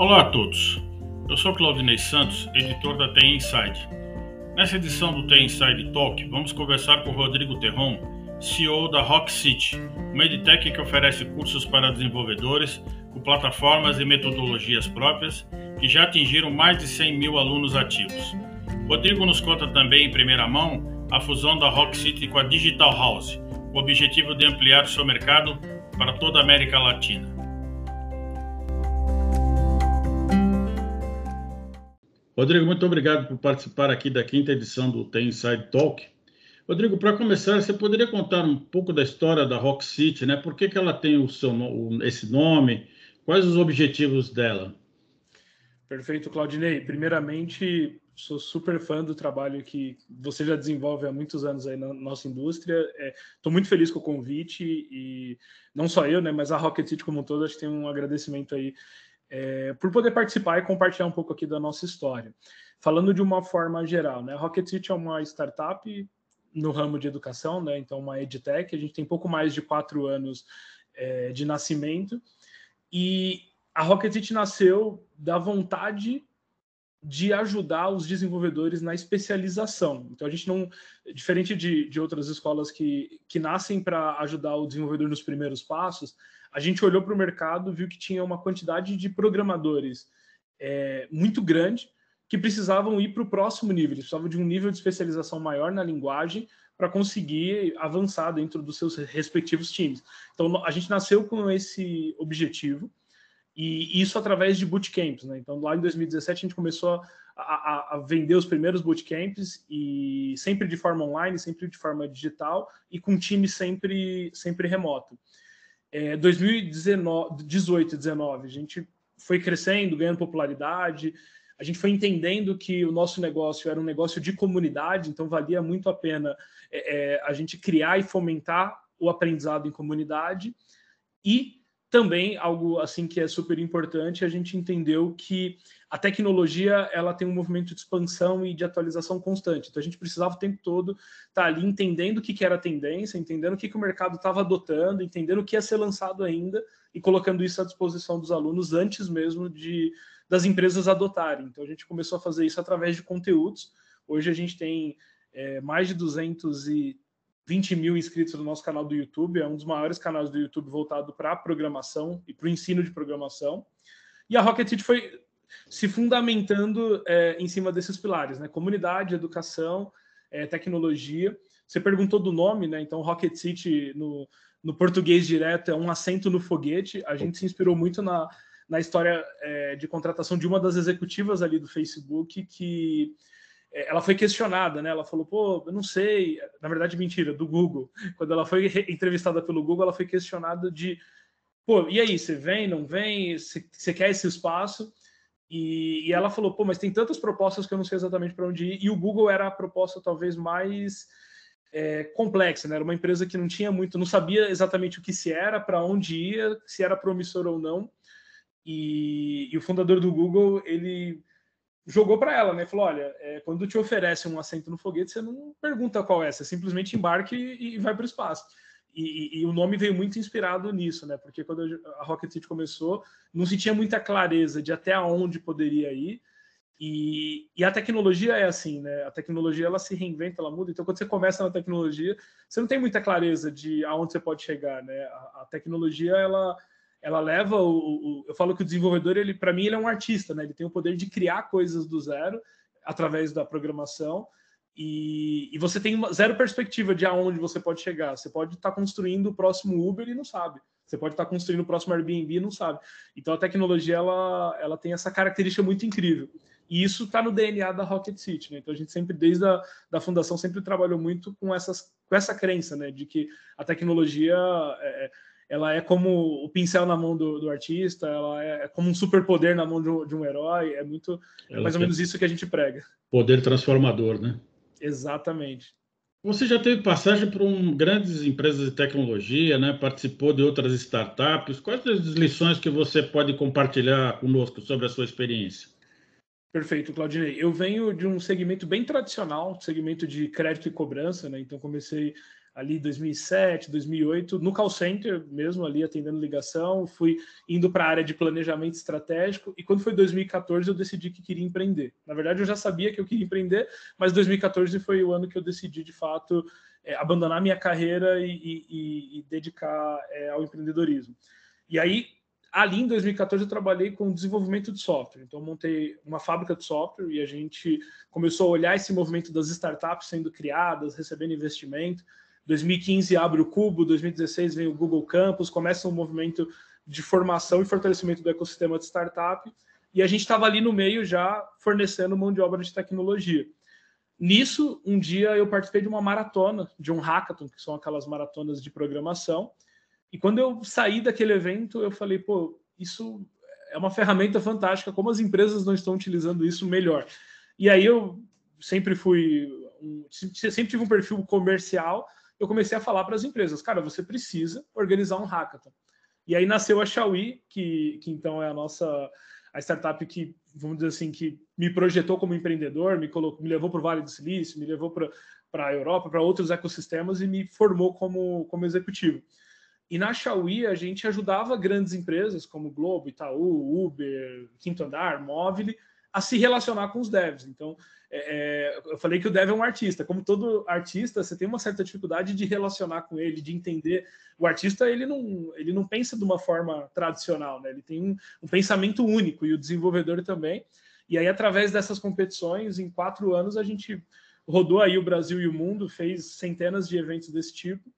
Olá a todos. Eu sou Claudinei Santos, editor da TI Inside. Nessa edição do TI Inside Talk, vamos conversar com o Rodrigo Terron, CEO da Rock City, uma edtech que oferece cursos para desenvolvedores com plataformas e metodologias próprias que já atingiram mais de 100 mil alunos ativos. Rodrigo nos conta também em primeira mão a fusão da Rock City com a Digital House, o objetivo de ampliar seu mercado para toda a América Latina. Rodrigo, muito obrigado por participar aqui da quinta edição do Tem Inside Talk. Rodrigo, para começar, você poderia contar um pouco da história da Rock City, né? Por que, que ela tem o seu, esse nome? Quais os objetivos dela? Perfeito, Claudinei. Primeiramente, sou super fã do trabalho que você já desenvolve há muitos anos aí na nossa indústria. Estou é, muito feliz com o convite e não só eu, né, mas a Rocket City como um todo, acho que tem um agradecimento aí é, por poder participar e compartilhar um pouco aqui da nossa história. Falando de uma forma geral, né? Rocket City é uma startup no ramo de educação, né? Então, uma edtech. A gente tem pouco mais de quatro anos é, de nascimento e a Rocket City nasceu da vontade de ajudar os desenvolvedores na especialização. Então, a gente não, diferente de, de outras escolas que, que nascem para ajudar o desenvolvedor nos primeiros passos, a gente olhou para o mercado, viu que tinha uma quantidade de programadores é, muito grande que precisavam ir para o próximo nível, eles precisavam de um nível de especialização maior na linguagem para conseguir avançar dentro dos seus respectivos times. Então, a gente nasceu com esse objetivo, e isso através de bootcamps. Né? Então, lá em 2017, a gente começou a, a, a, vender os primeiros bootcamps, e sempre de forma online, sempre de forma digital, e com time sempre, sempre remoto é, 2018 19, a gente foi crescendo, ganhando popularidade, a gente foi entendendo que o nosso negócio era um negócio de comunidade, então valia muito a pena é, é, a gente criar e fomentar o aprendizado em comunidade e também algo assim que é super importante, a gente entendeu que a tecnologia ela tem um movimento de expansão e de atualização constante. Então a gente precisava o tempo todo estar tá ali entendendo o que, era a tendência, entendendo o que, que o mercado estava adotando, entendendo o que ia ser lançado ainda e colocando isso à disposição dos alunos antes mesmo de das empresas adotarem. Então a gente começou a fazer isso através de conteúdos. Hoje a gente tem é, mais de 200 e 20 mil inscritos no nosso canal do YouTube, é um dos maiores canais do YouTube voltado para a programação e para o ensino de programação. E a Rocket City foi se fundamentando é, em cima desses pilares, né? Comunidade, educação, é, tecnologia. Você perguntou do nome, né? Então, Rocket City, no, no português direto, é um assento no foguete. A gente se inspirou muito na, na história é, de contratação de uma das executivas ali do Facebook, que ela foi questionada, né? Ela falou, pô, eu não sei. Na verdade, mentira, do Google. Quando ela foi entrevistada pelo Google, ela foi questionada de, pô, e aí, você vem, não vem? Você quer esse espaço? E, e, ela falou, pô, mas tem tantas propostas que eu não sei exatamente para onde ir. E o Google era a proposta talvez mais é, complexa, né? Era uma empresa que não tinha muito, não sabia exatamente o que se era, para onde ia, se era promissor ou não. E, e o fundador do Google, ele jogou para ela, né? Falou: olha, é, quando te oferece um assento no foguete, você não pergunta qual é, você simplesmente embarque e, e vai para o espaço. E, e, o nome veio muito inspirado nisso, né? Porque quando a Rocket City começou, não se tinha muita clareza de até onde poderia ir. E, e, a tecnologia é assim, né? A tecnologia ela se reinventa, ela muda. Então, quando você começa na tecnologia, você não tem muita clareza de aonde você pode chegar, né? A, a tecnologia ela ela leva o, o, eu falo que o desenvolvedor ele para mim ele é um artista né? Ele tem o poder de criar coisas do zero através da programação. E, e você tem zero perspectiva de aonde você pode chegar. Você pode estar tá construindo o próximo Uber e não sabe. Você pode estar tá construindo o próximo Airbnb e não sabe. Então a tecnologia ela ela tem essa característica muito incrível. E isso está no DNA da Rocket City né? Então a gente sempre desde a da fundação sempre trabalhou muito com essas com essa crença né? De que a tecnologia é, é ela é como o pincel na mão do, do artista, ela é, é como um superpoder na mão de um, de um herói, é muito é mais ou menos isso que a gente prega. Poder transformador, né? Exatamente. Você já teve passagem por um, grandes empresas de tecnologia, né? Participou de outras startups. Quais as lições que você pode compartilhar conosco sobre a sua experiência? Perfeito, Claudinei. Eu venho de um segmento bem tradicional, segmento de crédito e cobrança, né? Então comecei ali 2007, 2008, no call center mesmo, ali atendendo ligação, fui indo para a área de planejamento estratégico, e quando foi 2014 eu decidi que queria empreender. Na verdade, eu já sabia que eu queria empreender, mas 2014 foi o ano que eu decidi, de fato, é, abandonar minha carreira e, e, e dedicar é, ao empreendedorismo. E aí, ali em 2014 eu trabalhei com desenvolvimento de software. Então montei uma fábrica de software e a gente começou a olhar esse movimento das startups sendo criadas, recebendo investimento. 2015 abre o Cubo, 2016 vem o Google Campus, começa um movimento de formação e fortalecimento do ecossistema de startup. E a gente estava ali no meio já fornecendo mão de obra de tecnologia. Nisso, um dia eu participei de uma maratona, de um hackathon, que são aquelas maratonas de programação, e quando eu saí daquele evento, eu falei, pô, isso é uma ferramenta fantástica, como as empresas não estão utilizando isso melhor. E aí eu sempre fui, um, sempre tive um perfil comercial, eu comecei a falar para as empresas, cara, você precisa organizar um hackathon. E aí nasceu a Xiaomi, que, que então é a nossa a startup que, vamos dizer assim, que me projetou como empreendedor, me, colocou, me levou para o Vale do Silício, me levou para a Europa, para outros ecossistemas e me formou como, como executivo. E na Xiaomi a gente ajudava grandes empresas como Globo, Itaú, Uber, Quinto Andar, Móvel, a se relacionar com os devs. Então, é, é, eu falei que o dev é um artista. Como todo artista, você tem uma certa dificuldade de relacionar com ele, de entender. O artista ele não, ele não pensa de uma forma tradicional, né? ele tem um, um pensamento único e o desenvolvedor também. E aí, através dessas competições, em quatro anos, a gente rodou aí o Brasil e o mundo, fez centenas de eventos desse tipo.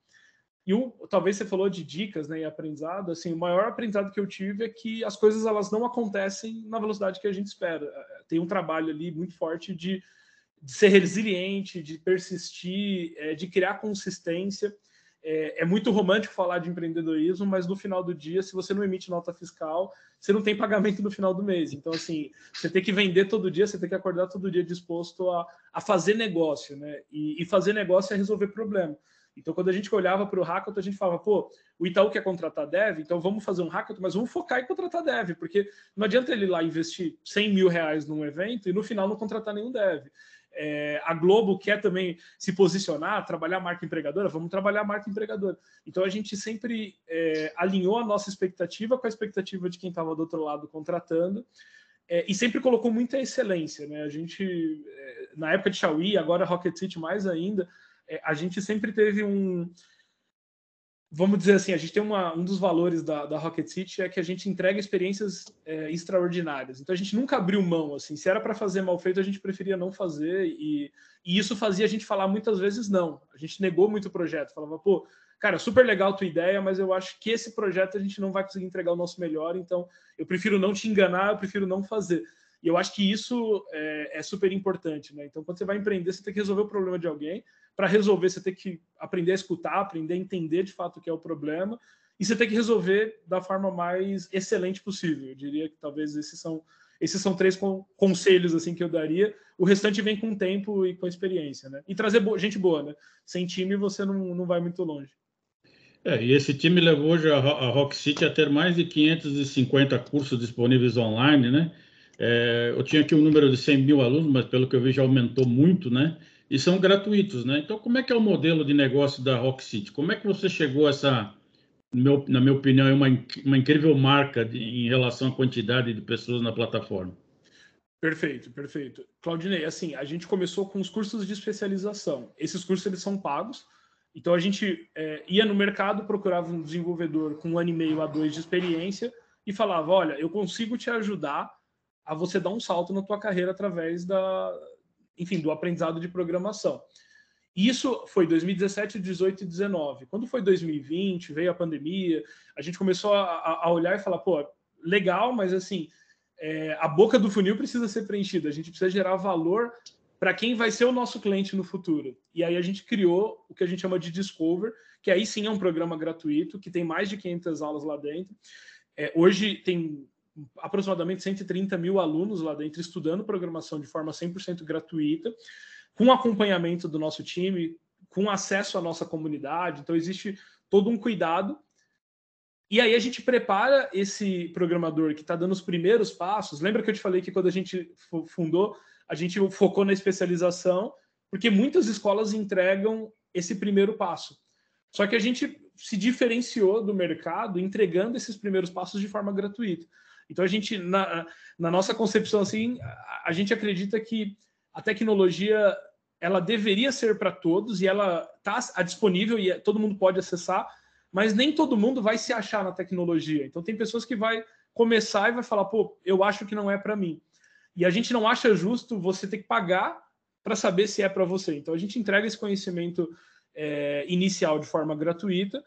E o, talvez você falou de dicas né, e aprendizado, assim, o maior aprendizado que eu tive é que as coisas elas não acontecem na velocidade que a gente espera. É, tem um trabalho ali muito forte de, de ser resiliente, de persistir, é, de criar consistência. É, é, muito romântico falar de empreendedorismo, mas no final do dia, se você não emite nota fiscal, você não tem pagamento no final do mês. Então, assim, você tem que vender todo dia, você tem que acordar todo dia disposto a, a fazer negócio, né? E, e fazer negócio é resolver problema. Então, quando a gente olhava para o hackathon, a gente falava, pô, o Itaú quer contratar dev, então vamos fazer um hackathon, mas vamos focar em contratar dev, porque não adianta ele lá investir 100 mil reais num evento e no final não contratar nenhum dev. É, a Globo quer também se posicionar, trabalhar a marca empregadora, vamos trabalhar a marca empregadora. Então a gente sempre é, alinhou a nossa expectativa com a expectativa de quem estava do outro lado contratando. É, e sempre colocou muita excelência, né? A gente, é, na época de Xiaomi, agora Rocket City mais ainda, a gente sempre teve um. Vamos dizer assim, a gente tem uma, um dos valores da, da Rocket City é que a gente entrega experiências é, extraordinárias. Então a gente nunca abriu mão. assim Se era para fazer mal feito, a gente preferia não fazer. E, e isso fazia a gente falar muitas vezes não. A gente negou muito o projeto. Falava, pô, cara, super legal tua ideia, mas eu acho que esse projeto a gente não vai conseguir entregar o nosso melhor, então eu prefiro não te enganar, eu prefiro não fazer. E eu acho que isso é, é super importante, né? Então, quando você vai empreender, você tem que resolver o problema de alguém. Para resolver, você tem que aprender a escutar, aprender a entender de fato o que é o problema. E você tem que resolver da forma mais excelente possível. Eu diria que talvez esses são esses são três conselhos assim que eu daria. O restante vem com tempo e com experiência, né? E trazer bo gente boa, né? Sem time você não, não vai muito longe. É, e esse time levou hoje a, a Rock City a ter mais de 550 cursos disponíveis online, né? É, eu tinha aqui um número de 100 mil alunos, mas pelo que eu vi já aumentou muito, né? E são gratuitos, né? Então, como é que é o modelo de negócio da Rock City? Como é que você chegou a essa, meu, na minha opinião, é uma, uma incrível marca de, em relação à quantidade de pessoas na plataforma? Perfeito, perfeito. Claudinei, assim, a gente começou com os cursos de especialização. Esses cursos, eles são pagos. Então, a gente é, ia no mercado, procurava um desenvolvedor com um ano e meio a dois de experiência e falava, olha, eu consigo te ajudar a você dar um salto na tua carreira através da, enfim, do aprendizado de programação. Isso foi 2017, 18 e 19. Quando foi 2020, veio a pandemia, a gente começou a, a olhar e falar, pô, legal, mas assim, é, a boca do funil precisa ser preenchida, a gente precisa gerar valor para quem vai ser o nosso cliente no futuro. E aí a gente criou o que a gente chama de Discover, que aí sim é um programa gratuito, que tem mais de 500 aulas lá dentro. É, hoje tem aproximadamente 130 mil alunos lá dentro estudando programação de forma 100% gratuita, com acompanhamento do nosso time, com acesso à nossa comunidade. Então, existe todo um cuidado. E aí, a gente prepara esse programador que está dando os primeiros passos. Lembra que eu te falei que quando a gente fundou, a gente focou na especialização, porque muitas escolas entregam esse primeiro passo. Só que a gente se diferenciou do mercado entregando esses primeiros passos de forma gratuita. Então a gente, na, na nossa concepção assim, a, a gente acredita que a tecnologia ela deveria ser para todos e ela está disponível e todo mundo pode acessar, mas nem todo mundo vai se achar na tecnologia. Então tem pessoas que vai começar e vai falar, pô, eu acho que não é para mim. E a gente não acha justo você ter que pagar para saber se é para você. Então a gente entrega esse conhecimento é, inicial de forma gratuita.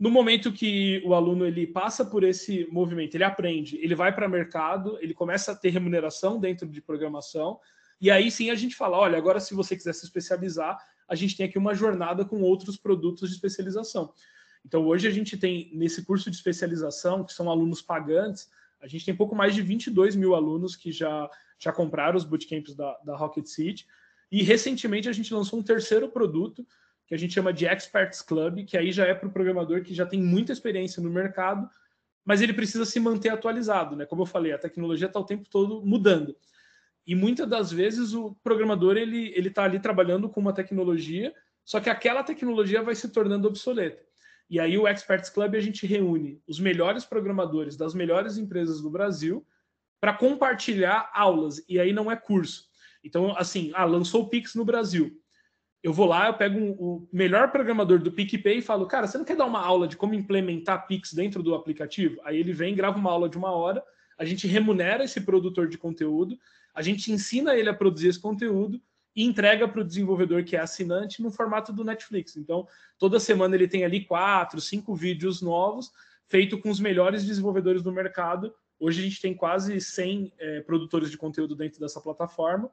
No momento que o aluno ele passa por esse movimento, ele aprende, ele vai para o mercado, ele começa a ter remuneração dentro de programação, e aí sim a gente fala: olha, agora se você quiser se especializar, a gente tem aqui uma jornada com outros produtos de especialização. Então hoje a gente tem nesse curso de especialização, que são alunos pagantes, a gente tem pouco mais de 22 mil alunos que já, já compraram os bootcamps da, da Rocket City. E recentemente a gente lançou um terceiro produto que a gente chama de Experts Club, que aí já é para o programador que já tem muita experiência no mercado, mas ele precisa se manter atualizado, né? Como eu falei, a tecnologia está o tempo todo mudando. E muitas das vezes o programador ele ele está ali trabalhando com uma tecnologia, só que aquela tecnologia vai se tornando obsoleta. E aí o Experts Club a gente reúne os melhores programadores das melhores empresas do Brasil para compartilhar aulas. E aí não é curso. Então, assim, ah, lançou o Pix no Brasil eu vou lá, eu pego um, o melhor programador do PicPay e falo, cara, você não quer dar uma aula de como implementar Pix dentro do aplicativo? Aí ele vem, grava uma aula de uma hora, a gente remunera esse produtor de conteúdo, a gente ensina ele a produzir esse conteúdo e entrega para o desenvolvedor que é assinante no formato do Netflix. Então, toda semana ele tem ali quatro, cinco vídeos novos, feito com os melhores desenvolvedores do mercado. Hoje a gente tem quase 100 é, produtores de conteúdo dentro dessa plataforma.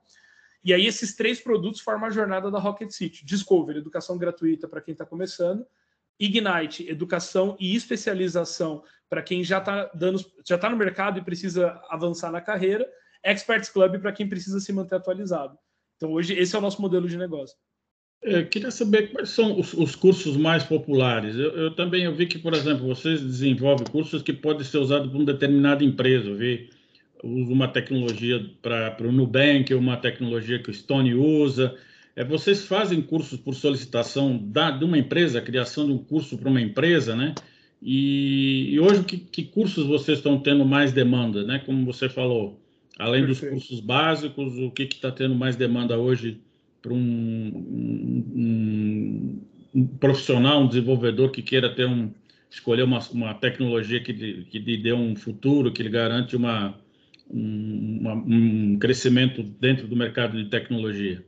E aí esses três produtos formam a jornada da Rocket City. Discover, educação gratuita para quem está começando. Ignite, educação e especialização para quem já está já está no mercado e precisa avançar na carreira. Experts Club para quem precisa se manter atualizado. Então hoje esse é o nosso modelo de negócio. Eu é, queria saber quais são os, os cursos mais populares. Eu, eu, também eu vi que, por exemplo, vocês desenvolvem cursos que podem ser usados por uma determinada empresa. Eu vi uso uma tecnologia para o Nubank, uma tecnologia que o Stone usa. É, vocês fazem cursos por solicitação da, de uma empresa, criação de um curso para uma empresa, né? E, e hoje, que, que, cursos vocês estão tendo mais demanda, né? Como você falou, além Perfeito. dos cursos básicos, o que está tendo mais demanda hoje para um, um, um, profissional, um desenvolvedor que queira ter um escolher uma, uma tecnologia que, que lhe dê um futuro, que lhe garante uma, um, um crescimento dentro do mercado de tecnologia.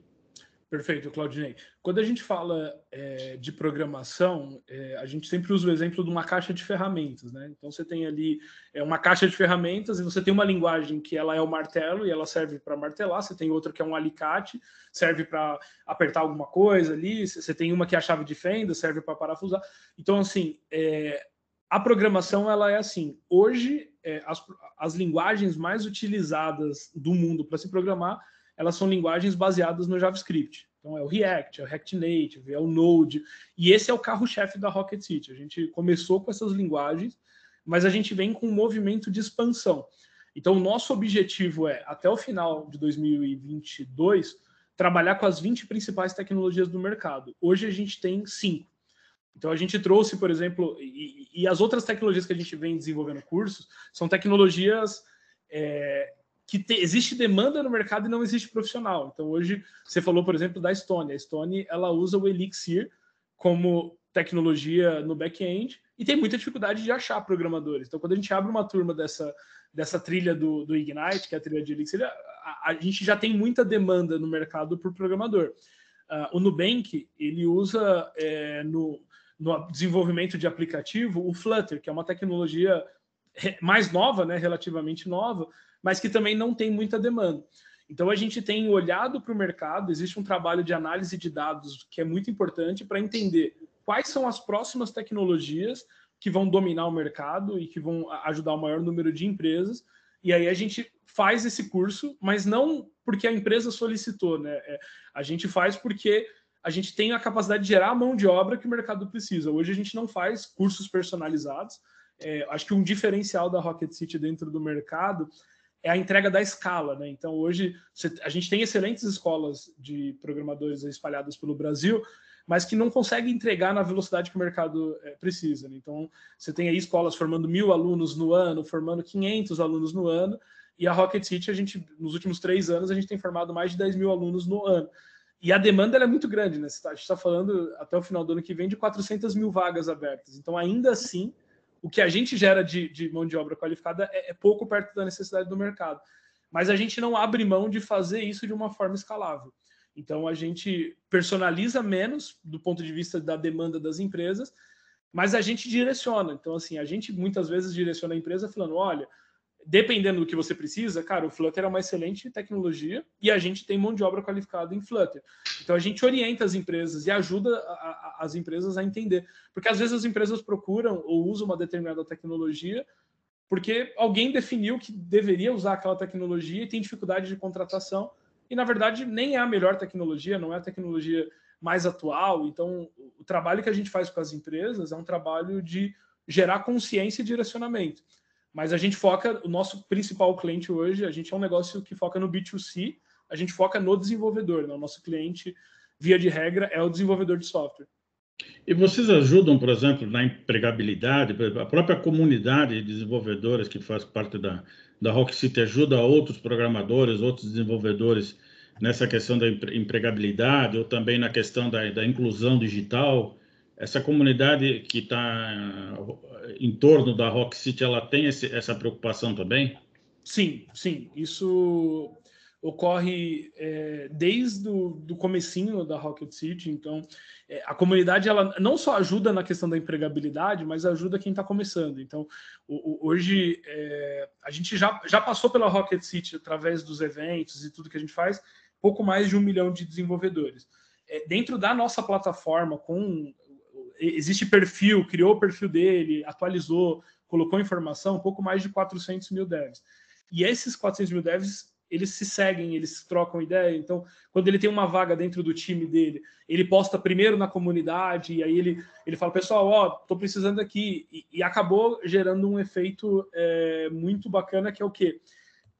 Perfeito, Claudinei. Quando a gente fala é, de programação, é, a gente sempre usa o exemplo de uma caixa de ferramentas, né? Então você tem ali é, uma caixa de ferramentas e você tem uma linguagem que ela é o martelo e ela serve para martelar, você tem outra que é um alicate, serve para apertar alguma coisa ali, você tem uma que é a chave de fenda, serve para parafusar. Então, assim, é, a programação ela é assim. Hoje, é, as, as linguagens mais utilizadas do mundo para se programar, elas são linguagens baseadas no JavaScript. Então é o React, é o React Native, é o Node, e esse é o carro-chefe da Rocket City. A gente começou com essas linguagens, mas a gente vem com um movimento de expansão. Então o nosso objetivo é, até o final de 2022, trabalhar com as 20 principais tecnologias do mercado. Hoje a gente tem cinco. Então a gente trouxe, por exemplo, e, e, as outras tecnologias que a gente vem desenvolvendo cursos são tecnologias é, que te, existe demanda no mercado e não existe profissional. Então hoje você falou, por exemplo, da Stone. A Stone ela usa o Elixir como tecnologia no back-end e tem muita dificuldade de achar programadores. Então quando a gente abre uma turma dessa dessa trilha do, do Ignite, que é a trilha de Elixir, a, a gente já tem muita demanda no mercado por programador. Uh, o Nubank ele usa é, no no desenvolvimento de aplicativo o Flutter, que é uma tecnologia mais nova, né, relativamente nova, mas que também não tem muita demanda. Então a gente tem olhado para o mercado, existe um trabalho de análise de dados que é muito importante para entender quais são as próximas tecnologias que vão dominar o mercado e que vão ajudar o maior número de empresas. E aí a gente faz esse curso, mas não porque a empresa solicitou, né? É, a gente faz porque a gente tem a capacidade de gerar a mão de obra que o mercado precisa. Hoje a gente não faz cursos personalizados. É, acho que um diferencial da Rocket City dentro do mercado é a entrega da escala, né? Então hoje a gente tem excelentes escolas de programadores espalhadas pelo Brasil, mas que não consegue entregar na velocidade que o mercado é, precisa. Né? Então, você tem aí escolas formando mil alunos no ano, formando 500 alunos no ano, e a Rocket City, a gente, nos últimos três anos, a gente tem formado mais de 10 mil alunos no ano. E a demanda é muito grande, né? A gente está falando até o final do ano que vem de 400 mil vagas abertas. Então, ainda assim, o que a gente gera de, de mão de obra qualificada é, é pouco perto da necessidade do mercado. Mas a gente não abre mão de fazer isso de uma forma escalável. Então a gente personaliza menos do ponto de vista da demanda das empresas, mas a gente direciona. Então, assim, a gente muitas vezes direciona a empresa falando: olha, dependendo do que você precisa, cara, o Flutter é uma excelente tecnologia e a gente tem mão de obra qualificada em Flutter. Então a gente orienta as empresas e ajuda a, a, as empresas a entender. Porque às vezes as empresas procuram ou usam uma determinada tecnologia porque alguém definiu que deveria usar aquela tecnologia e tem dificuldade de contratação e na verdade nem é a melhor tecnologia, não é a tecnologia mais atual. Então, o trabalho que a gente faz com as empresas é um trabalho de gerar consciência e direcionamento. Mas a gente foca, o nosso principal cliente hoje, a gente é um negócio que foca no B2C, a gente foca no desenvolvedor. Né? O nosso cliente, via de regra, é o desenvolvedor de software. E vocês ajudam, por exemplo, na empregabilidade, a própria comunidade de desenvolvedores que faz parte da, da Rock City ajuda outros programadores, outros desenvolvedores nessa questão da empregabilidade ou também na questão da, da inclusão digital. Essa comunidade que está em torno da Rock City, ela tem esse, essa preocupação também? Sim, sim. Isso ocorre é, desde o do comecinho da Rocket City. Então, é, a comunidade ela não só ajuda na questão da empregabilidade, mas ajuda quem está começando. Então, o, o, hoje é, a gente já, já passou pela Rocket City através dos eventos e tudo que a gente faz, pouco mais de um milhão de desenvolvedores. Dentro da nossa plataforma, com existe perfil, criou o perfil dele, atualizou, colocou informação, pouco mais de 400 mil devs. E esses 400 mil devs eles se seguem, eles trocam ideia. Então, quando ele tem uma vaga dentro do time dele, ele posta primeiro na comunidade, e aí ele, ele fala, pessoal, ó, tô precisando aqui. E, e acabou gerando um efeito é, muito bacana, que é o quê?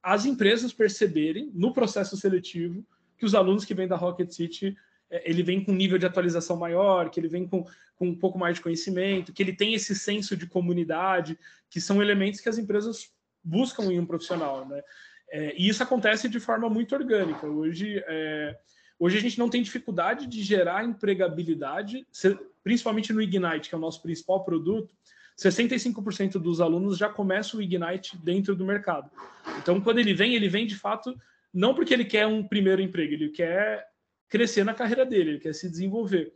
As empresas perceberem, no processo seletivo, que os alunos que vêm da Rocket City, ele vem com um nível de atualização maior, que ele vem com, com um pouco mais de conhecimento, que ele tem esse senso de comunidade, que são elementos que as empresas buscam em um profissional, né? É, e isso acontece de forma muito orgânica. Hoje, é, hoje a gente não tem dificuldade de gerar empregabilidade, principalmente no Ignite, que é o nosso principal produto. 65% dos alunos já começam o Ignite dentro do mercado. Então, quando ele vem, ele vem de fato não porque ele quer um primeiro emprego, ele quer crescer na carreira dele, ele quer se desenvolver.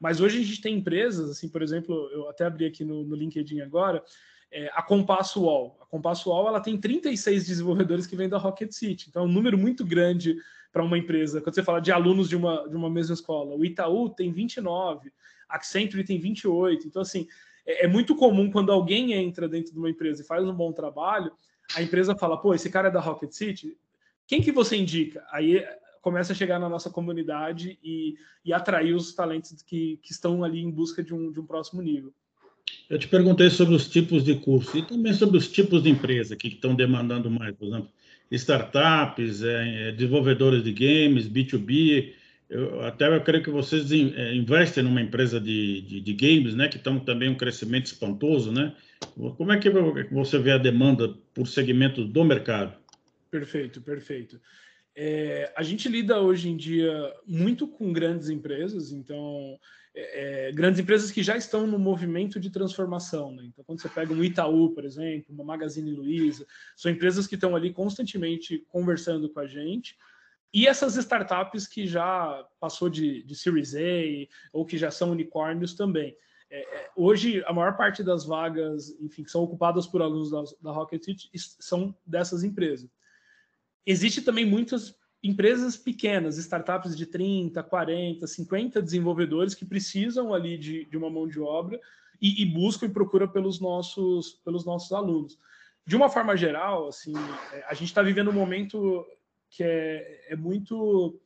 Mas hoje a gente tem empresas, assim, por exemplo, eu até abri aqui no, no LinkedIn agora, é, a Compasso Wall. A Compasso Wall ela tem 36 desenvolvedores que vêm da Rocket City, então é um número muito grande para uma empresa. Quando você fala de alunos de uma, de uma mesma escola, o Itaú tem 29, a Accenture tem 28. Então, assim, é, é muito comum quando alguém entra dentro de uma empresa e faz um bom trabalho, a empresa fala, pô, esse cara é da Rocket City, quem que você indica? Aí começa a chegar na nossa comunidade e, e atrair os talentos que, que estão ali em busca de um, de um próximo nível. Eu te perguntei sobre os tipos de curso e também sobre os tipos de empresa que estão demandando mais, por exemplo, startups, é, é desenvolvedores de games, B2B. Eu, até eu creio que vocês é, investem numa empresa de, de, de games, né, que estão também um crescimento espantoso, né? Como é que você vê a demanda por segmento do mercado? Perfeito, perfeito. É, a gente lida hoje em dia muito com grandes empresas, então é, é, grandes empresas que já estão no movimento de transformação. Né? Então, quando você pega um Itaú, por exemplo, uma Magazine Luiza, são empresas que estão ali constantemente conversando com a gente. E essas startups que já passou de, de Series A ou que já são unicórnios também. É, é hoje, a maior parte das vagas, enfim, que são ocupadas por alunos da, da Rocket são dessas empresas. Existe também muitas empresas pequenas, startups de 30, 40, 50 desenvolvedores que precisam ali de, de uma mão de obra e, e, buscam e procuram pelos nossos, pelos nossos alunos. De uma forma geral, assim, é, a gente está vivendo um momento que é, é muito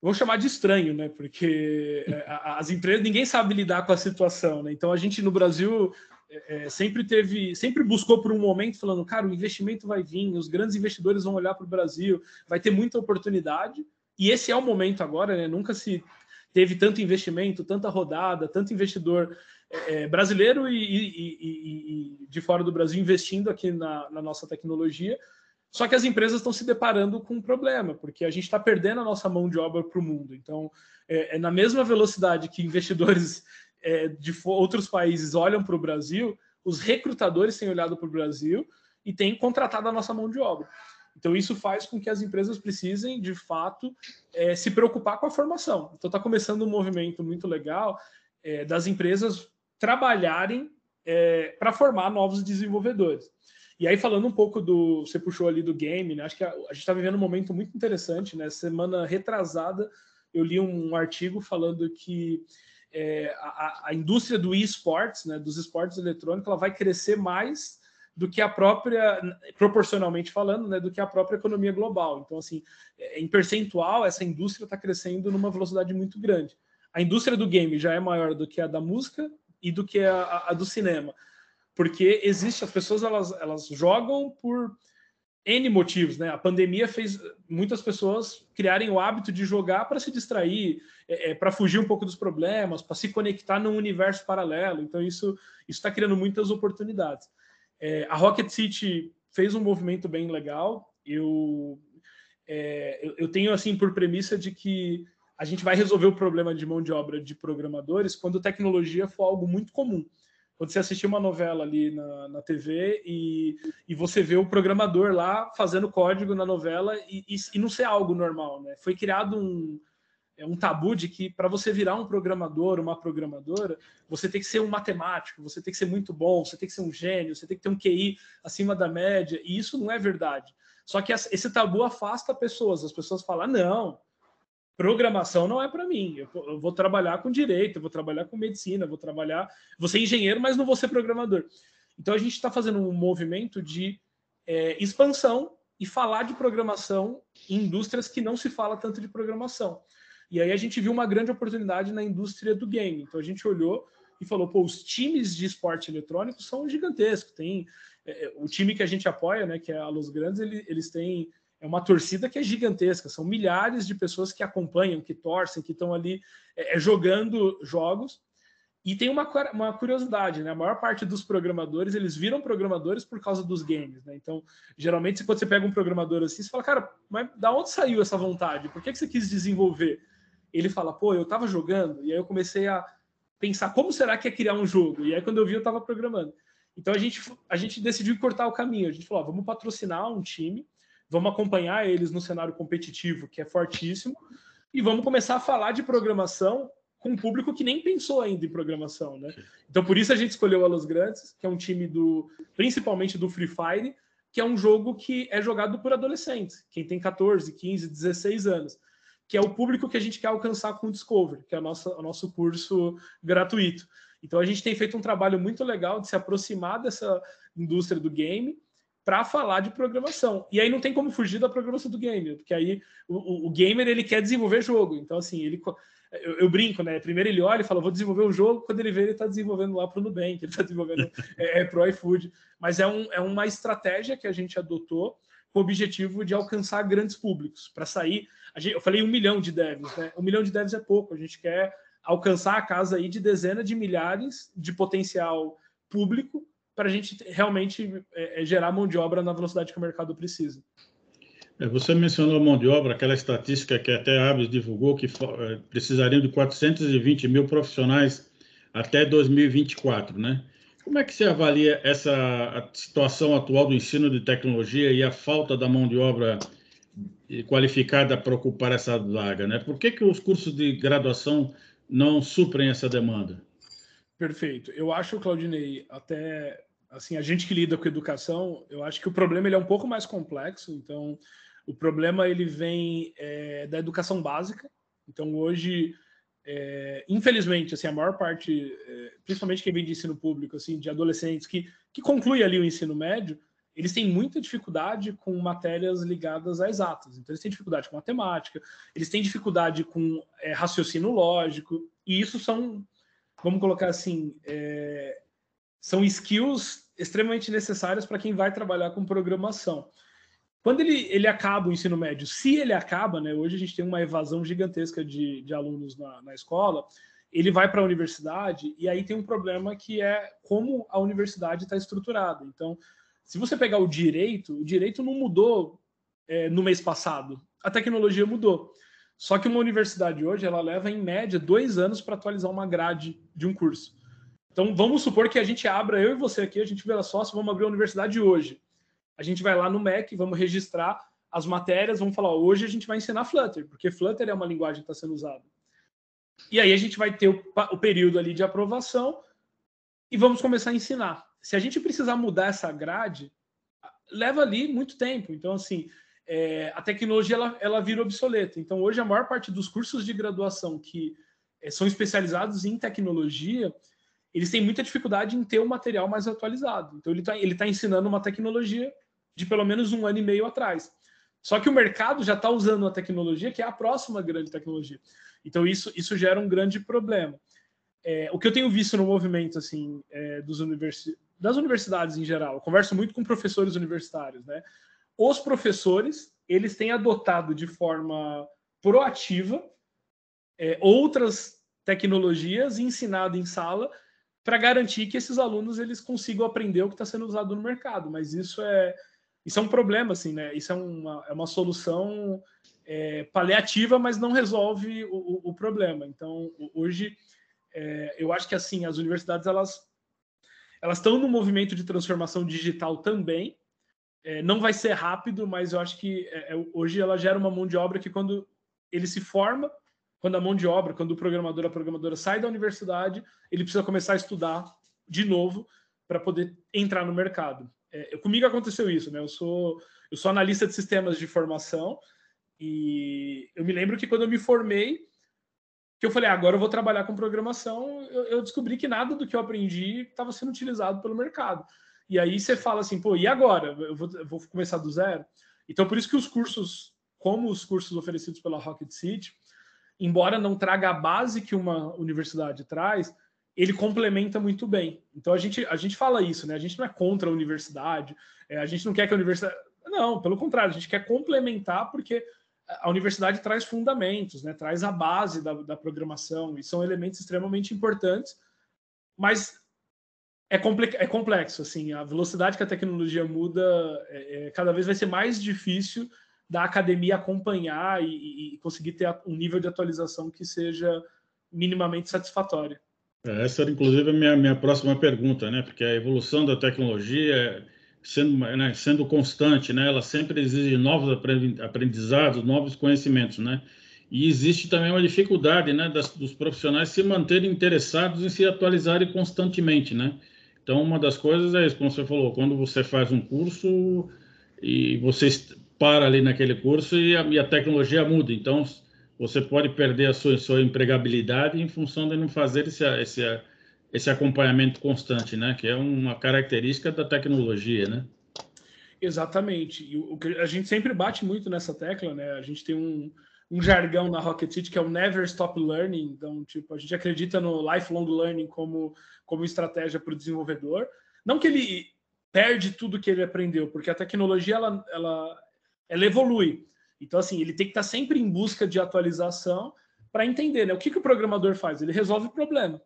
vou chamar de estranho, né? Porque é, as empresas, ninguém sabe lidar com a situação, né? Então a gente no Brasil é, é, sempre teve, sempre buscou por um momento falando, cara, o investimento vai vir, os grandes investidores vão olhar para o Brasil, vai ter muita oportunidade. E esse é o momento agora, né? Nunca se teve tanto investimento, tanta rodada, tanto investidor é, brasileiro e, e, e, e, de fora do Brasil investindo aqui na, na nossa tecnologia. Só que as empresas estão se deparando com um problema, porque a gente está perdendo a nossa mão de obra para o mundo. Então, é, é, na mesma velocidade que investidores é, de outros países olham para o Brasil, os recrutadores têm olhado para o Brasil e têm contratado a nossa mão de obra. Então, isso faz com que as empresas precisem, de fato, é, se preocupar com a formação. Então, está começando um movimento muito legal é, das empresas trabalharem é, para formar novos desenvolvedores. E aí, falando um pouco do. Você puxou ali do game, né? Acho que a, a gente está vivendo um momento muito interessante, né? Semana retrasada, eu li um artigo falando que é, a, a, indústria do esportes, né, dos esportes eletrônicos, ela vai crescer mais do que a própria, proporcionalmente falando, né, do que a própria economia global. Então, assim, em percentual, essa indústria está crescendo numa velocidade muito grande. A indústria do game já é maior do que a da música e do que a, a do cinema porque existe as pessoas elas, elas jogam por N motivos, né? A pandemia fez muitas pessoas criarem o hábito de jogar para se distrair, é, é, para fugir um pouco dos problemas, para se conectar num universo paralelo. Então, isso está criando muitas oportunidades. É, a Rocket City fez um movimento bem legal. Eu, é, eu, eu tenho, assim, por premissa de que a gente vai resolver o problema de mão de obra de programadores quando tecnologia for algo muito comum quando você assistir uma novela ali na, na TV e, e você vê o programador lá fazendo código na novela e, e, e não ser algo normal, né? Foi criado um, é um tabu de que para você virar um programador, uma programadora, você tem que ser um matemático, você tem que ser muito bom, você tem que ser um gênio, você tem que ter um QI acima da média, e isso não é verdade. Só que esse tabu afasta pessoas, as pessoas falam: não, programação não é para mim. Eu, eu, vou trabalhar com direito, vou trabalhar com medicina, vou trabalhar, vou ser engenheiro, mas não vou ser programador. Então a gente está fazendo um movimento de é, expansão e falar de programação em indústrias que não se fala tanto de programação. E aí a gente viu uma grande oportunidade na indústria do game. Então a gente olhou e falou, pô, os times de esporte eletrônico são gigantescos. Tem é, é o time que a gente apoia, né, que é a Los Grandes, ele, eles têm é uma torcida que é gigantesca, são milhares de pessoas que acompanham, que torcem, que estão ali é, é, jogando jogos. E tem uma, uma curiosidade, né? A maior parte dos programadores, eles viram programadores por causa dos games, né? Então, geralmente, quando você pega um programador assim, você fala, cara, mas da onde saiu essa vontade? Por que, que você quis desenvolver? Ele fala, pô, eu tava jogando, e aí eu comecei a pensar como será que é criar um jogo? E aí, quando eu vi, eu tava programando. Então, a gente, a gente decidiu cortar o caminho. A gente falou, vamos patrocinar um time vamos acompanhar eles no cenário competitivo, que é fortíssimo, e vamos começar a falar de programação com um público que nem pensou ainda em programação, né? Então por isso a gente escolheu a Los Grandes, que é um time do principalmente do Free Fire, que é um jogo que é jogado por adolescentes, quem tem 14, 15, 16 anos, que é o público que a gente quer alcançar com o Discover, que é o nosso, o nosso curso gratuito. Então a gente tem feito um trabalho muito legal de se aproximar dessa indústria do game para falar de programação. E aí não tem como fugir da programação do gamer, porque aí o, o gamer ele quer desenvolver jogo. Então, assim, ele. Eu, eu, brinco, né? Primeiro ele olha e fala, vou desenvolver um jogo, quando ele vê, ele está desenvolvendo lá para o Nubank, ele está desenvolvendo é, é, para o iFood. Mas é, um, é uma estratégia que a gente adotou com o objetivo de alcançar grandes públicos, para sair. Gente, eu falei um milhão de devs, né? Um milhão de devs é pouco, a gente quer alcançar a casa aí de dezenas de milhares de potencial público para a gente realmente é, é, gerar mão de obra na velocidade que o mercado precisa. É, você mencionou mão de obra, aquela estatística que até a Abis divulgou, que é, precisariam de 420 mil profissionais até 2024, né? Como é que você avalia essa situação atual do ensino de tecnologia e a falta da mão de obra qualificada para ocupar essa vaga, né? Por que, que os cursos de graduação não suprem essa demanda? Perfeito. Eu acho, Claudinei, até assim, a gente que lida com educação, eu acho que o problema ele é um pouco mais complexo. Então, o problema ele vem é, da educação básica. Então, hoje, é, infelizmente, assim, a maior parte, é, principalmente quem vem de ensino público, assim, de adolescentes que, que conclui ali o ensino médio, eles têm muita dificuldade com matérias ligadas a exatas. Então, eles têm dificuldade com matemática, eles têm dificuldade com raciocínio lógico, e isso são, vamos colocar assim, são skills extremamente necessárias para quem vai trabalhar com programação. quando ele, ele acaba o ensino médio, se ele acaba, né, hoje a gente tem uma evasão gigantesca de, de alunos na, na escola, ele vai para a universidade e aí tem um problema que é como a universidade está estruturada. Então, se você pegar o direito, o direito não mudou é, no mês passado, a tecnologia mudou. Só que uma universidade hoje ela leva em média dois anos para atualizar uma grade de um curso. Então vamos supor que a gente abra, eu e você aqui, a gente vira sócio, vamos abrir a universidade hoje. A gente vai lá no MEC, vamos registrar as matérias, vamos falar, hoje a gente vai ensinar Flutter, porque Flutter é uma linguagem que está sendo usada. E aí a gente vai ter o, o período ali de aprovação e vamos começar a ensinar. Se a gente precisar mudar essa grade, leva ali muito tempo. Então, assim, é, a tecnologia ela, ela vira obsoleta. Então, hoje, a maior parte dos cursos de graduação que é, são especializados em tecnologia, eles têm muita dificuldade em ter o um material mais atualizado. Então, ele está ele tá ensinando uma tecnologia de pelo menos um ano e meio atrás. Só que o mercado já está usando uma tecnologia que é a próxima grande tecnologia. Então, isso, isso gera um grande problema. É, o que eu tenho visto no movimento assim é, dos universi das universidades em geral, eu converso muito com professores universitários, né? os professores eles têm adotado de forma proativa é, outras tecnologias ensinado em sala para garantir que esses alunos eles consigam aprender o que está sendo usado no mercado. Mas isso é isso é um problema, assim, né? Isso é uma, é uma solução é, paliativa, mas não resolve o, o problema. Então, hoje, é, eu acho que assim as universidades elas elas estão no movimento de transformação digital também, é, não vai ser rápido, mas eu acho que é, é, hoje ela gera uma mão de obra que quando ele se forma, quando a mão de obra, quando o programador, a programadora sai da universidade, ele precisa começar a estudar de novo para poder entrar no mercado. É, comigo aconteceu isso, né? Eu sou eu sou analista de sistemas de formação e eu me lembro que quando eu me formei, que eu falei, ah, agora eu vou trabalhar com programação, eu, eu descobri que nada do que eu aprendi estava sendo utilizado pelo mercado. E aí você fala assim, pô, e agora? Eu vou, eu vou começar do zero? Então, por isso que os cursos, como os cursos oferecidos pela Rocket City, embora não traga a base que uma universidade traz, ele complementa muito bem. Então a gente, a gente fala isso, né? A gente não é contra a universidade, é, a gente não quer que a universidade. Não, pelo contrário, a gente quer complementar porque a universidade traz fundamentos, né? traz a base da, da programação e são elementos extremamente importantes, mas é, é complexo, assim, a velocidade que a tecnologia muda, é, é, cada vez vai ser mais difícil da academia acompanhar e, e, conseguir ter um nível de atualização que seja minimamente satisfatório. É, essa era, inclusive, a minha, minha próxima pergunta, né? Porque a evolução da tecnologia, sendo, né, sendo constante, né? Ela sempre exige novos aprendizados, novos conhecimentos, né? E existe também uma dificuldade, né, das, dos profissionais se manterem interessados em se atualizarem constantemente, né? Então, uma das coisas é isso, como você falou, quando você faz um curso e você para ali naquele curso e a, e a tecnologia muda. Então, você pode perder a sua, sua empregabilidate em função de não fazer esse, esse, esse acompanhamento constante, né? Que é uma característica da tecnologia, né? Exatamente. E o, a gente sempre bate muito nessa tecla, né? A gente tem um, um jargão na Rocket City que é o Never Stop Learning. Então, tipo, a gente acredita no lifelong learning como, como estratégia para o desenvolvedor. Não que ele perde tudo que ele aprendeu, porque a tecnologia ela, ela, ela evolui. Então, assim, ele tem que estar sempre em busca de atualização para entender né, o que, que o programador faz. Ele resolve o problema.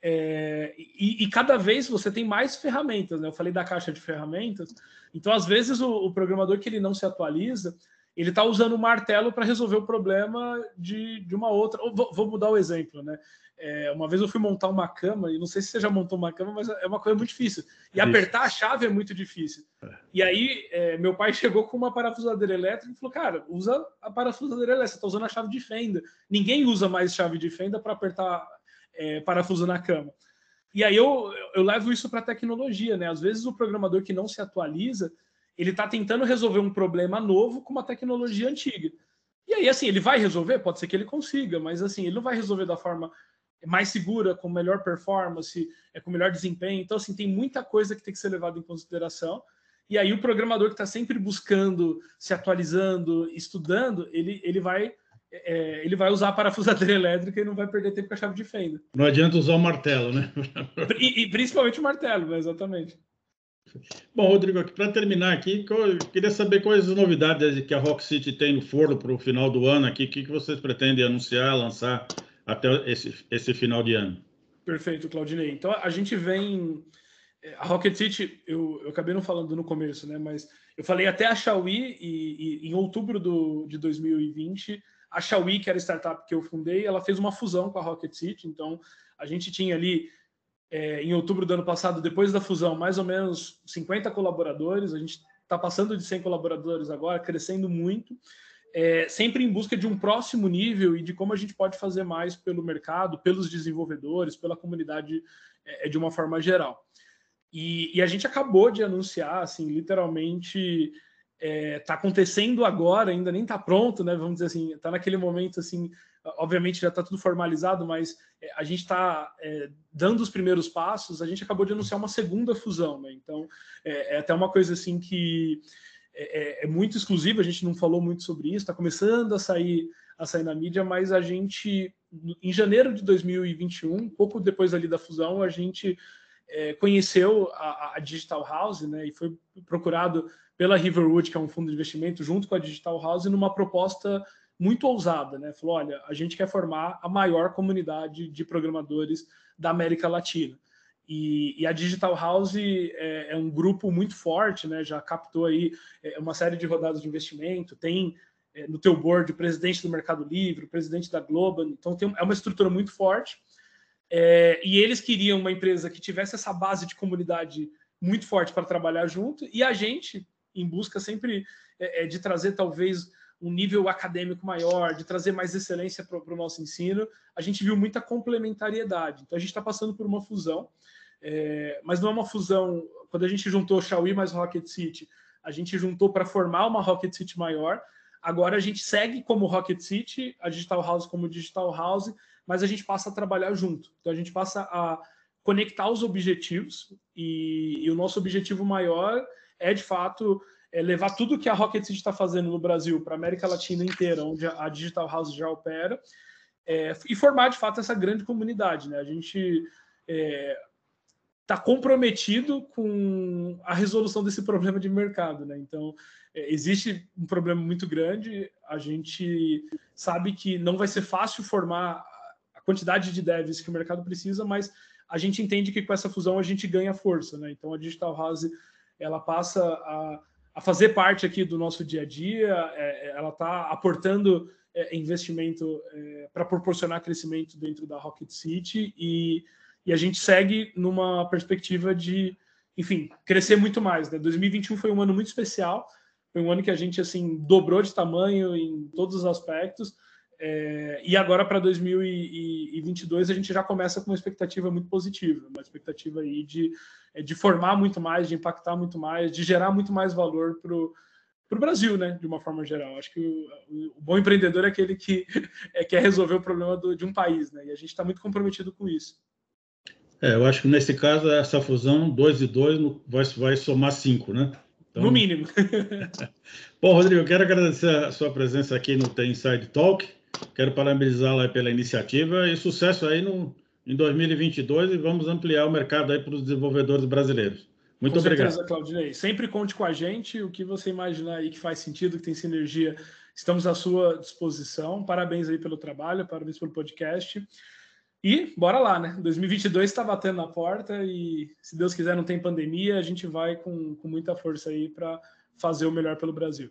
É, e, e, cada vez você tem mais ferramentas. Né? Eu falei da caixa de ferramentas. Então, às vezes, o, o programador que ele não se atualiza, ele está usando o martelo para resolver o problema de, de uma outra. Vou, vou, mudar o exemplo, né? É, uma vez eu fui montar uma cama, e não sei se você já montou uma cama, mas é uma coisa muito difícil. E apertar a chave é muito difícil. É. E aí, é, meu pai chegou com uma parafusadeira elétrica e falou: Cara, usa a parafusadeira elétrica, você está usando a chave de fenda. Ninguém usa mais chave de fenda para apertar é, parafuso na cama. E aí eu, eu levo isso para a tecnologia, né? Às vezes o programador que não se atualiza, ele está tentando resolver um problema novo com uma tecnologia antiga. E aí, assim, ele vai resolver? Pode ser que ele consiga, mas assim, ele não vai resolver da forma mais segura, com melhor performance, é, com melhor desempenho. Então, assim, tem muita coisa que tem que ser levada em consideração. E aí, o programador que está sempre buscando, se atualizando, estudando, ele, ele vai. É, ele vai usar a parafusadeira elétrica e não vai perder tempo com a chave de fenda. Não adianta usar o martelo, né? e, e principalmente o martelo, né? exatamente. Bom, Rodrigo, para terminar aqui, eu queria saber quais as novidades que a Rock City tem no forno para o final do ano aqui, o que, vocês pretendem anunciar, lançar até esse, esse final de ano. Perfeito, Claudinei. Então, a gente vem... É, a Rocket City, eu, eu acabei não falando no começo, né? Mas eu falei até a Xiaomi e, e em outubro do, de 2020, a Xiaomi, que era a startup que eu fundei, ela fez uma fusão com a Rocket City. Então, a gente tinha ali é, em outubro do ano passado, depois da fusão, mais ou menos 50 colaboradores. A gente está passando de 100 colaboradores agora, crescendo muito, é, sempre em busca de um próximo nível e de como a gente pode fazer mais pelo mercado, pelos desenvolvedores, pela comunidade é, de uma forma geral. E, e, a gente acabou de anunciar, assim, literalmente está é, tá acontecendo agora, ainda nem está pronto, né? Vamos dizer assim, está naquele momento assim, obviamente já está tudo formalizado, mas é, a gente está é, dando os primeiros passos. A gente acabou de anunciar uma segunda fusão, né? Então é, é até uma coisa assim que é, é, é muito exclusiva. A gente não falou muito sobre isso. Está começando a sair a sair na mídia, mas a gente em janeiro de 2021, pouco depois ali da fusão, a gente conheceu a, a Digital House, né? E foi procurado pela Riverwood, que é um fundo de investimento, junto com a Digital House, numa proposta muito ousada, né? Falou: olha, a gente quer formar a maior comunidade de programadores da América Latina. E, e a Digital House é, é, um grupo muito forte, né? Já captou aí é, uma série de rodadas de investimento, tem é, no teu board o presidente do Mercado Livre, o presidente da Global, então tem, é uma estrutura muito forte. É, e eles queriam uma empresa que tivesse essa base de comunidade muito forte para trabalhar junto, e a gente, em busca sempre é, é, de trazer talvez um nível acadêmico maior, de trazer mais excelência para o nosso ensino, a gente viu muita complementariedade. Então a gente está passando por uma fusão, é, mas não é uma fusão. Quando a gente juntou Xiaomi mais Rocket City, a gente juntou para formar uma Rocket City maior. Agora a gente segue como Rocket City, a Digital House como Digital House, mas a gente passa a trabalhar junto. Então a gente passa a conectar os objetivos e, e o nosso objetivo maior é de fato é levar tudo que a Rocket City está fazendo no Brasil para a América Latina inteira, onde a Digital House já opera, é, e formar de fato essa grande comunidade. Né? A gente está é, tá comprometido com a resolução desse problema de mercado. Né? Então, é, existe um problema muito grande, a gente sabe que não vai ser fácil formar a quantidade de devs que o mercado precisa, mas a gente entende que com essa fusão a gente ganha força. Né? Então, a Digital House ela passa a, a fazer parte aqui do nosso dia a dia, é, é ela está aportando é, investimento é, para proporcionar crescimento dentro da Rocket City e, e, a gente segue numa perspectiva de, enfim, crescer muito mais. Né? 2021 foi um ano muito especial, foi um ano que a gente assim dobrou de tamanho em todos os aspectos. É, e agora para 2022 a gente já começa com uma expectativa muito positiva, uma expectativa aí de, é, de formar muito mais, de impactar muito mais, de gerar muito mais valor para o Brasil, né? De uma forma geral. Acho que o, o bom empreendedor é aquele que é, quer resolver o problema do, de um país, né? E a gente está muito comprometido com isso. É, eu acho que nesse caso, essa fusão, 2 e 2 vai, vai somar 5, né? Então... No mínimo. Bom, Rodrigo, eu quero agradecer a sua presença aqui no The Inside Talk. Quero parabenizá-la pela iniciativa e sucesso aí no, em 2022 e vamos ampliar o mercado aí para os desenvolvedores brasileiros. Muito com obrigado. Certeza, Claudinei. Sempre conte com a gente. O que você imaginar aí que faz sentido, que tem sinergia, estamos à sua disposição. Parabéns aí pelo trabalho, parabéns pelo podcast. E bora lá, né? 2022 está batendo na porta e, se Deus quiser, não tem pandemia, a gente vai com, com muita força aí para fazer o melhor pelo Brasil.